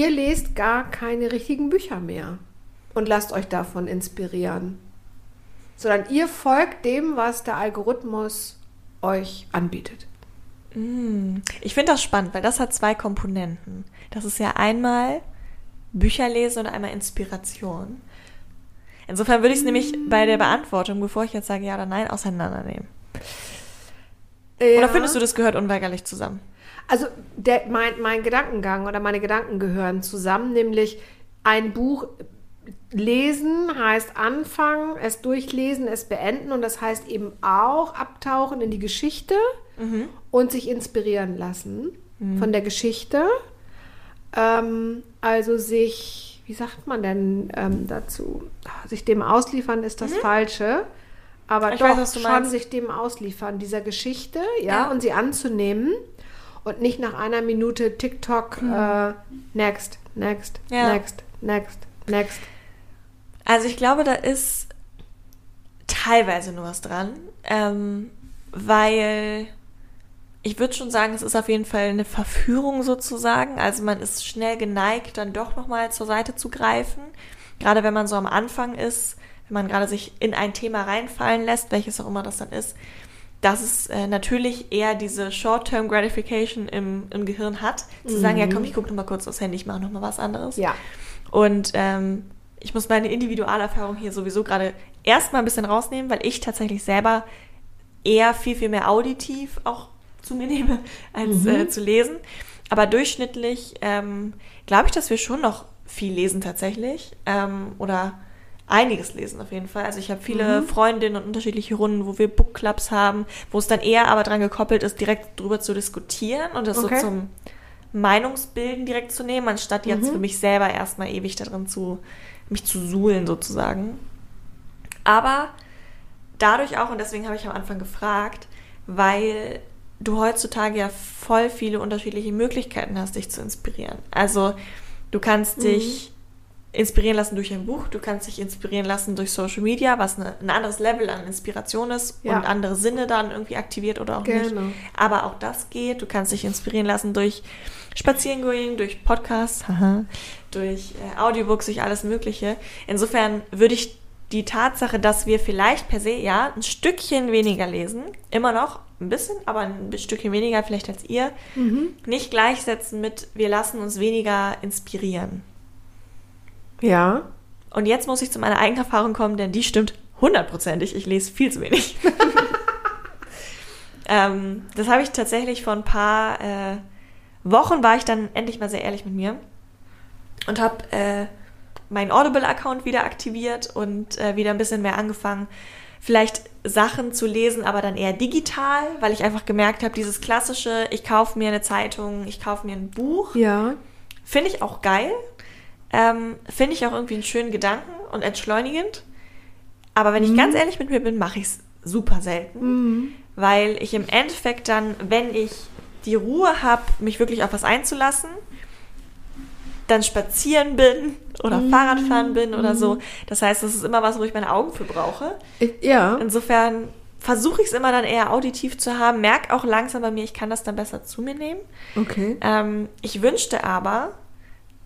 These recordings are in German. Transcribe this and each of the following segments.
Ihr lest gar keine richtigen Bücher mehr und lasst euch davon inspirieren, sondern ihr folgt dem, was der Algorithmus euch anbietet. Ich finde das spannend, weil das hat zwei Komponenten. Das ist ja einmal Bücherlesen und einmal Inspiration. Insofern würde ich es nämlich bei der Beantwortung, bevor ich jetzt sage ja oder nein, auseinandernehmen. Oder findest du, das gehört unweigerlich zusammen? Also der, mein, mein Gedankengang oder meine Gedanken gehören zusammen, nämlich ein Buch lesen heißt anfangen, es durchlesen, es beenden und das heißt eben auch abtauchen in die Geschichte und sich inspirieren lassen von der Geschichte. Ähm, also sich, wie sagt man denn ähm, dazu? Sich dem ausliefern ist das Falsche. Aber Ich doch weiß, schon meinst. sich dem ausliefern, dieser Geschichte, ja, Ja. und sie anzunehmen und nicht nach einer Minute TikTok äh, next, next, Mhm. Ja. next, next, next. Also ich glaube, da ist teilweise nur was dran, ähm, weil ich würde schon sagen, es ist auf jeden Fall eine Verführung sozusagen. Also man ist schnell geneigt, dann doch nochmal zur Seite zu greifen. Gerade wenn man so am Anfang ist, wenn man gerade sich in ein Thema reinfallen lässt, welches auch immer das dann ist, dass es äh, natürlich eher diese Short-Term Gratification im, im Gehirn hat, zu sagen, ja komm, ich gucke nochmal kurz aufs Handy, ich mache nochmal was anderes. Ja. Und ähm, ich muss meine Individualerfahrung hier sowieso gerade erstmal ein bisschen rausnehmen, weil ich tatsächlich selber eher viel, viel mehr auditiv auch zu mir nehme, als äh, zu lesen. Aber durchschnittlich ähm, glaube ich, dass wir schon noch viel lesen tatsächlich. Ähm, oder einiges lesen auf jeden Fall. Also ich habe viele Freundinnen und unterschiedliche Runden, wo wir Bookclubs haben, wo es dann eher aber dran gekoppelt ist, direkt drüber zu diskutieren und das Okay. so zum Meinungsbilden direkt zu nehmen, anstatt jetzt für mich selber erstmal ewig darin zu, mich zu suhlen sozusagen. Aber dadurch auch, und deswegen habe ich am Anfang gefragt, weil du heutzutage ja voll viele unterschiedliche Möglichkeiten hast, dich zu inspirieren. Also du kannst dich inspirieren lassen durch ein Buch, du kannst dich inspirieren lassen durch Social Media, was eine, ein anderes Level an Inspiration ist Ja. und andere Sinne dann irgendwie aktiviert oder auch nicht. Genau. Aber auch das geht. Du kannst dich inspirieren lassen durch Spazierengehen, durch Podcasts, haha, durch äh, Audiobooks, durch alles Mögliche. Insofern würde ich die Tatsache, dass wir vielleicht per se ja ein Stückchen weniger lesen, immer noch ein bisschen, aber ein Stückchen weniger vielleicht als ihr, nicht gleichsetzen mit wir lassen uns weniger inspirieren. Ja. Und jetzt muss ich zu meiner eigenen Erfahrung kommen, denn die stimmt hundertprozentig. Ich lese viel zu wenig. ähm, das habe ich tatsächlich vor ein paar äh, Wochen war ich dann endlich mal sehr ehrlich mit mir und habe äh, meinen Audible-Account wieder aktiviert und äh, wieder ein bisschen mehr angefangen, vielleicht Sachen zu lesen, aber dann eher digital, weil ich einfach gemerkt habe, dieses klassische, ich kaufe mir eine Zeitung, ich kaufe mir ein Buch, Ja. Finde ich auch geil. Ähm, Finde ich auch irgendwie einen schönen Gedanken und entschleunigend. Aber wenn ich ganz ehrlich mit mir bin, mache ich es super selten. Weil ich im Endeffekt dann, wenn ich die Ruhe habe, mich wirklich auf was einzulassen, dann spazieren bin oder Fahrradfahren bin oder so. Das heißt, das ist immer was, wo ich meine Augen für brauche. Ja. Insofern versuche ich es immer dann eher auditiv zu haben, merke auch langsam bei mir, ich kann das dann besser zu mir nehmen. Okay. Ähm, ich wünschte aber,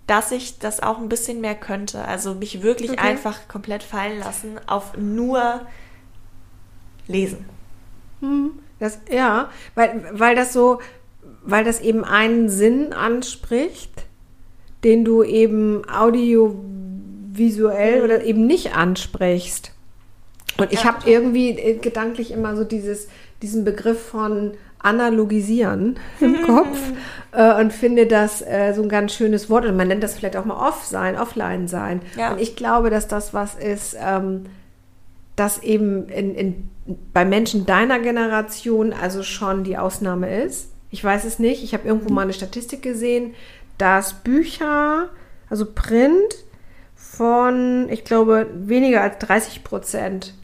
dass ich das auch ein bisschen mehr könnte. Also mich wirklich Okay. einfach komplett fallen lassen auf nur lesen. Das, ja, weil, weil das so, weil das eben einen Sinn anspricht, den du eben audiovisuell oder eben nicht ansprichst. Und ich Ja, habe irgendwie äh, gedanklich immer so dieses, diesen Begriff von analogisieren im Kopf äh, und finde das äh, so ein ganz schönes Wort. Und man nennt das vielleicht auch mal off sein, offline sein. Ja. Und ich glaube, dass das was ist, ähm, das eben in, in, bei Menschen deiner Generation also schon die Ausnahme ist. Ich weiß es nicht. Ich habe irgendwo mal eine Statistik gesehen, dass Bücher, also Print, von, ich glaube, weniger als 30 Prozent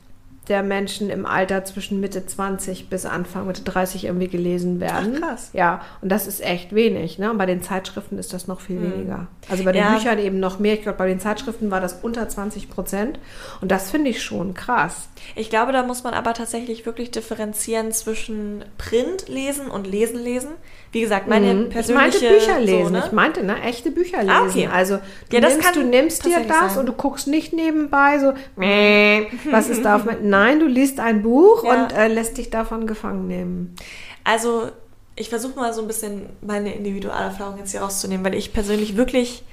der Menschen im Alter zwischen Mitte 20 bis Anfang Mitte 30 irgendwie gelesen werden. Ach, krass. Ja, und das ist echt wenig. Ne? Und bei den Zeitschriften ist das noch viel Hm. weniger. Also bei den Ja. Büchern eben noch mehr. Ich glaube, bei den Zeitschriften war das unter 20 Prozent. Und das finde ich schon krass. Ich glaube, da muss man aber tatsächlich wirklich differenzieren zwischen Print lesen und Lesen lesen. Wie gesagt, meine Mhm. ich persönliche meinte Bücher lesen. So, ne? Ich meinte, ne, echte Bücher lesen. Ah, okay. Also du, Ja, das nimmst, du nimmst dir das sein. und du guckst nicht nebenbei so, "Mäh, was ist da auf. Nein, du liest ein Buch Ja. und äh, lässt dich davon gefangen nehmen. Also, ich versuche mal so ein bisschen meine Individualerfahrung jetzt hier rauszunehmen, weil ich persönlich wirklich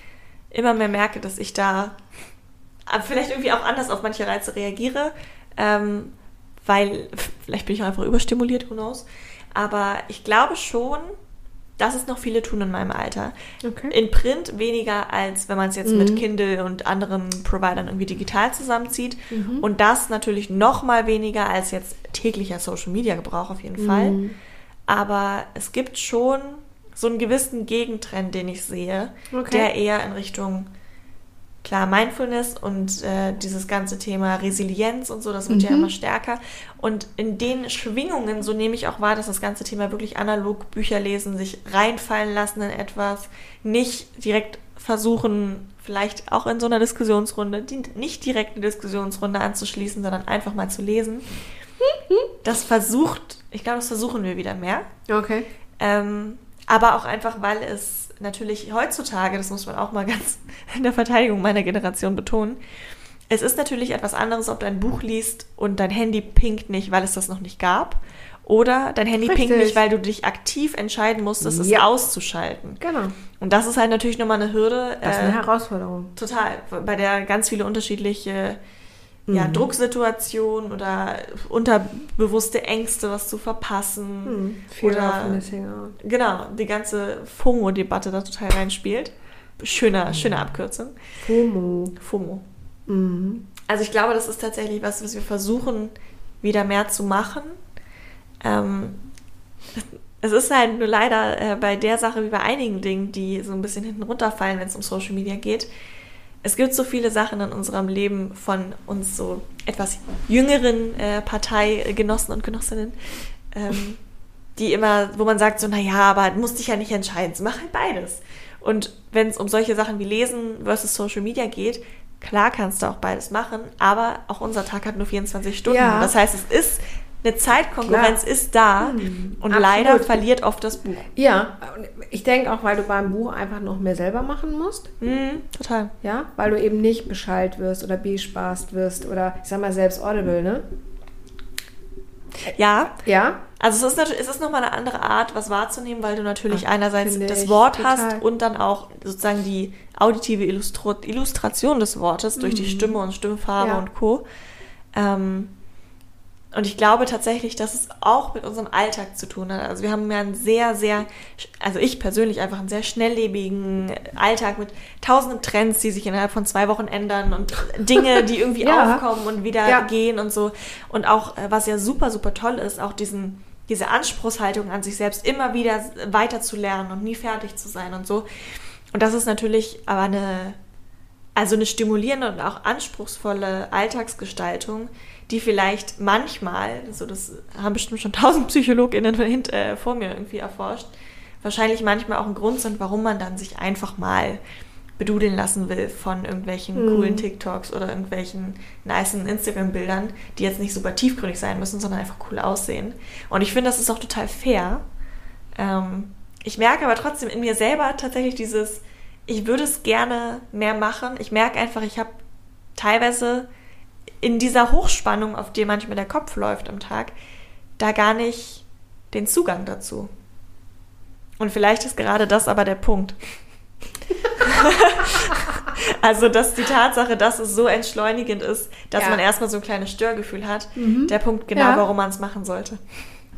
immer mehr merke, dass ich da vielleicht irgendwie auch anders auf manche Reize reagiere, ähm, weil vielleicht bin ich auch einfach überstimuliert, who knows. Aber ich glaube schon, dass es noch viele tun in meinem Alter. Okay. In Print weniger, als wenn man es jetzt Mhm. mit Kindle und anderen Providern irgendwie digital zusammenzieht. Mhm. Und das natürlich noch mal weniger als jetzt täglicher Social-Media-Gebrauch auf jeden Fall. Mhm. Aber es gibt schon so einen gewissen Gegentrend, den ich sehe, Okay. der eher in Richtung, klar, Mindfulness und äh, dieses ganze Thema Resilienz und so, das wird ja Mhm. immer stärker. Und in den Schwingungen, so nehme ich auch wahr, dass das ganze Thema wirklich analog Bücher lesen, sich reinfallen lassen in etwas, nicht direkt versuchen, vielleicht auch in so einer Diskussionsrunde, die, nicht direkt eine Diskussionsrunde anzuschließen, sondern einfach mal zu lesen. Das versucht, ich glaube, das versuchen wir wieder mehr. Okay. Ähm, aber auch einfach, weil es natürlich heutzutage, das muss man auch mal ganz in der Verteidigung meiner Generation betonen, es ist natürlich etwas anderes, ob du ein Buch liest und dein Handy pinkt nicht, weil es das noch nicht gab. Oder dein Handy pinkt Richtig. nicht, weil du dich aktiv entscheiden musstest, es Ja. auszuschalten. Genau. Und das ist halt natürlich nochmal eine Hürde. Das ist äh, eine Herausforderung. Total, bei der ganz viele unterschiedliche ja, Mhm. Drucksituationen oder unterbewusste Ängste, was zu verpassen. Hm. Fear Oder- of missing out. Genau, die ganze FOMO-Debatte da total reinspielt. Schöner, schöne Abkürzung. FOMO. FOMO. Mhm. Also ich glaube, das ist tatsächlich was, was wir versuchen, wieder mehr zu machen. Ähm, es ist halt nur leider äh, bei der Sache wie bei einigen Dingen, die so ein bisschen hinten runterfallen, wenn es um Social Media geht. Es gibt so viele Sachen in unserem Leben von uns so etwas jüngeren äh, Parteigenossen und Genossinnen, ähm, die immer, wo man sagt so, naja, aber musst dich ja nicht entscheiden, mach halt beides. Und wenn es um solche Sachen wie Lesen versus Social Media geht, klar kannst du auch beides machen, aber auch unser Tag hat nur 24 Stunden. Ja. Das heißt, es ist eine Zeitkonkurrenz ist da Hm, und absolut. leider verliert oft das Buch. Ja, ich denke auch, weil du beim Buch einfach noch mehr selber machen musst. Mhm, total. Ja, weil du eben nicht beschallt wirst oder bespaßt wirst oder ich sag mal selbst Audible, ne? Ja, Ja, also es ist natürlich, es ist nochmal eine andere Art, was wahrzunehmen, weil du natürlich Ach, einerseits das Wort total. hast und dann auch sozusagen die auditive Illustro Illustration des Wortes durch die Stimme und Stimmfarbe Mhm. Ja. und Co. Ähm, und ich glaube tatsächlich, dass es auch mit unserem Alltag zu tun hat. Also wir haben ja einen sehr, sehr, also ich persönlich einfach einen sehr schnelllebigen Alltag mit tausenden Trends, die sich innerhalb von zwei Wochen ändern und Dinge, die irgendwie Ja. aufkommen und wieder Ja. gehen und so. Und auch, äh, was ja super, super toll ist, auch diesen, diese Anspruchshaltung an sich selbst, immer wieder weiter zu lernen und nie fertig zu sein und so. Und das ist natürlich aber eine, also eine stimulierende und auch anspruchsvolle Alltagsgestaltung, die vielleicht manchmal, so das haben bestimmt schon tausend PsychologInnen äh, vor mir irgendwie erforscht, wahrscheinlich manchmal auch ein Grund sind, warum man dann sich einfach mal bedudeln lassen will von irgendwelchen Mhm. coolen TikToks oder irgendwelchen nicen Instagram-Bildern, die jetzt nicht super tiefgründig sein müssen, sondern einfach cool aussehen. Und ich finde, das ist auch total fair. Ähm, ich merke aber trotzdem in mir selber tatsächlich dieses, ich würde es gerne mehr machen. Ich merke einfach, ich habe teilweise in dieser Hochspannung, auf die manchmal der Kopf läuft am Tag, da gar nicht den Zugang dazu. Und vielleicht ist gerade das aber der Punkt. also, dass die Tatsache, dass es so entschleunigend ist, dass Ja. man erstmal so ein kleines Störgefühl hat, Mhm. der Punkt genau, Ja. warum man es machen sollte.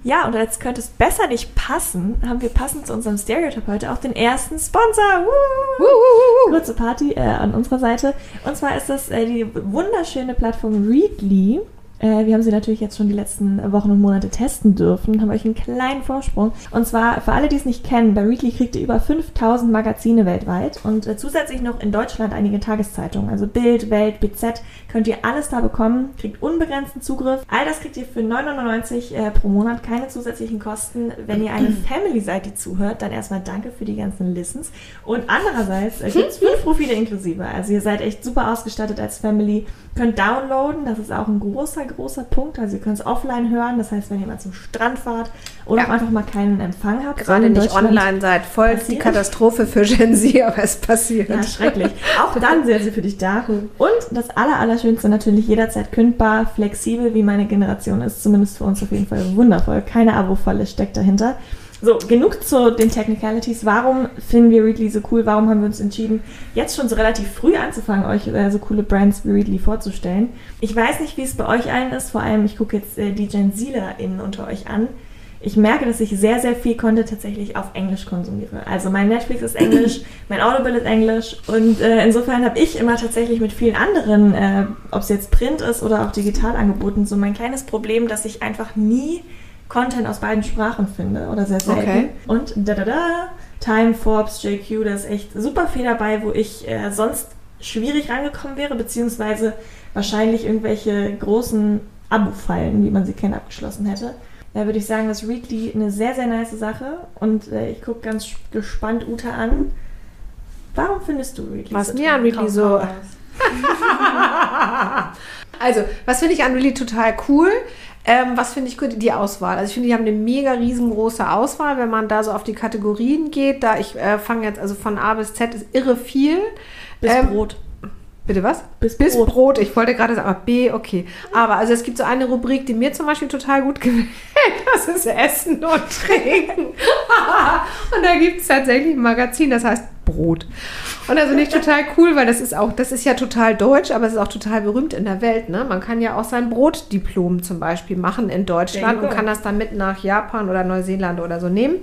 Ja, und jetzt könnte es besser nicht passen, haben wir passend zu unserem Stereotyp heute auch den ersten Sponsor. Woo! Kurze Party äh, an unserer Seite. Und zwar ist das äh, die wunderschöne Plattform Readly. Äh, wir haben sie natürlich jetzt schon die letzten Wochen und Monate testen dürfen, haben euch einen kleinen Vorsprung. Und zwar für alle, die es nicht kennen, bei Readly kriegt ihr über 5000 Magazine weltweit und äh, zusätzlich noch in Deutschland einige Tageszeitungen. Also Bild, Welt, BZ, könnt ihr alles da bekommen, kriegt unbegrenzten Zugriff. All das kriegt ihr für 9,99 äh, pro Monat, keine zusätzlichen Kosten. Wenn ihr eine Family seid, die zuhört, dann erstmal danke für die ganzen Listens. Und andererseits äh, gibt es fünf Profile inklusive. Also ihr seid echt super ausgestattet als Family. Könnt downloaden, das ist auch ein großer, großer Punkt. Also ihr könnt es offline hören. Das heißt, wenn ihr mal zum Strand fahrt oder Ja. auch einfach mal keinen Empfang habt. Gerade nicht online seid. Voll die passiert. Katastrophe für Gen Z, aber es passiert. Ja, schrecklich. Auch dann sind sie für dich da. Und das aller, Allerschönste natürlich jederzeit kündbar, flexibel, wie meine Generation ist. Zumindest für uns auf jeden Fall wundervoll. Keine Abo-Falle steckt dahinter. So, genug zu den Technicalities. Warum finden wir Readly so cool? Warum haben wir uns entschieden, jetzt schon so relativ früh anzufangen, euch äh, so coole Brands wie Readly vorzustellen? Ich weiß nicht, wie es bei euch allen ist. Vor allem, ich gucke jetzt äh, die Gen ZlerInnen unter euch an. Ich merke, dass ich sehr, sehr viel Content tatsächlich auf Englisch konsumiere. Also mein Netflix ist Englisch, mein Audible ist Englisch und äh, insofern habe ich immer tatsächlich mit vielen anderen, äh, ob es jetzt Print ist oder auch digital angeboten, so mein kleines Problem, dass ich einfach nie Content aus beiden Sprachen finde oder sehr selten. Okay. Und da da da, Time, Forbes, JQ, da ist echt super viel dabei, wo ich äh, sonst schwierig rangekommen wäre, beziehungsweise wahrscheinlich irgendwelche großen Abo-Fallen, wie man sie kennt, abgeschlossen hätte. Da würde ich sagen, dass Readly eine sehr, sehr nice Sache und äh, ich gucke ganz gespannt Uta an. Warum findest du Readly Was so mir an Readly so-. Also, was finde ich an Really total cool? Ähm, was finde ich gut? Die Auswahl. Also ich finde, die haben eine mega riesengroße Auswahl, wenn man da so auf die Kategorien geht. Da ich äh, fange jetzt also von A bis Z ist irre viel. Bis Ähm, Brot. Bitte was? Bis Bis Brot. Brot. Ich wollte gerade sagen, aber B, okay. Aber also es gibt so eine Rubrik, die mir zum Beispiel total gut gefällt. Das ist Essen und Trinken. und da gibt es tatsächlich ein Magazin, das heißt Brot. Und das finde ich total cool, weil das ist auch, das ist ja total deutsch, aber es ist auch total berühmt in der Welt. Ne? Man kann ja auch sein Brotdiplom zum Beispiel machen in Deutschland und kann das dann mit nach Japan oder Neuseeland oder so nehmen.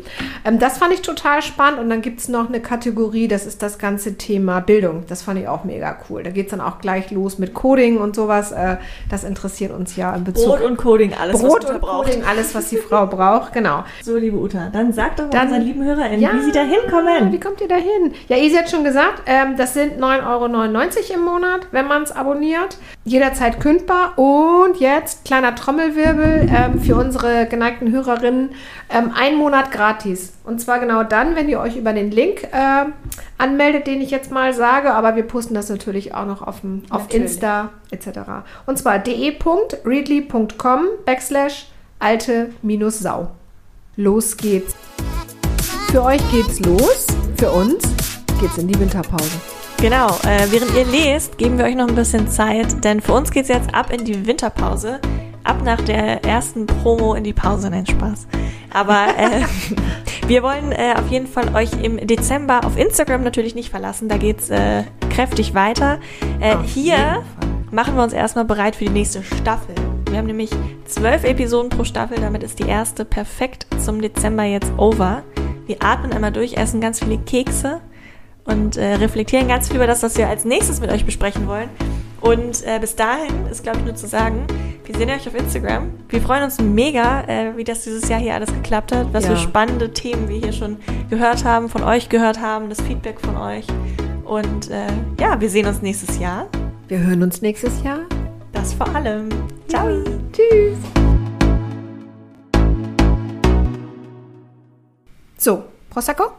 Ähm, das fand ich total spannend. Und dann gibt es noch eine Kategorie, das ist das ganze Thema Bildung. Das fand ich auch mega cool. Da geht es dann auch gleich los mit Coding und sowas. Äh, das interessiert uns ja in Bezug Brot und Coding, alles, Brot was und braucht. Coding, alles, was die Frau braucht. Genau. So, liebe Uta, dann sag doch mal Dann- unseren lieben HörerInnen, Ja, wie sie da hinkommen. Wie kommt ihr da hin? Ja, Isi hat schon gesagt, ähm, das sind 9,99 Euro im Monat, wenn man es abonniert. Jederzeit kündbar. Und jetzt, kleiner Trommelwirbel ähm, für unsere geneigten Hörerinnen, ähm, ein Monat gratis. Und zwar genau dann, wenn ihr euch über den Link äh, anmeldet, den ich jetzt mal sage. Aber wir posten das natürlich auch noch auf, dem, auf Natürlich. Insta etc. Und zwar de.readly.com backslash alte minus Sau. Los geht's. Für euch geht's los. Für uns geht's in die Winterpause. Genau, äh, während ihr lest, geben wir euch noch ein bisschen Zeit, denn für uns geht's jetzt ab in die Winterpause. Ab nach der ersten Promo in die Pause, nein Spaß. Aber äh, wir wollen äh, auf jeden Fall euch im Dezember auf Instagram natürlich nicht verlassen. Da geht's äh, kräftig weiter. Äh, hier machen wir uns erstmal bereit für die nächste Staffel. Wir haben nämlich zwölf Episoden pro Staffel, damit ist die erste perfekt zum Dezember jetzt over. Wir atmen einmal durch, essen ganz viele Kekse und äh, reflektieren ganz viel über das, was wir als nächstes mit euch besprechen wollen. Und äh, bis dahin ist, glaube ich, nur zu sagen, wir sehen euch auf Instagram. Wir freuen uns mega, äh, wie das dieses Jahr hier alles geklappt hat, was Ja. für spannende Themen wir hier schon gehört haben, von euch gehört haben, das Feedback von euch. Und äh, ja, wir sehen uns nächstes Jahr. Wir hören uns nächstes Jahr. Das vor allem. Ciao. Tschüss. So, Prosecco?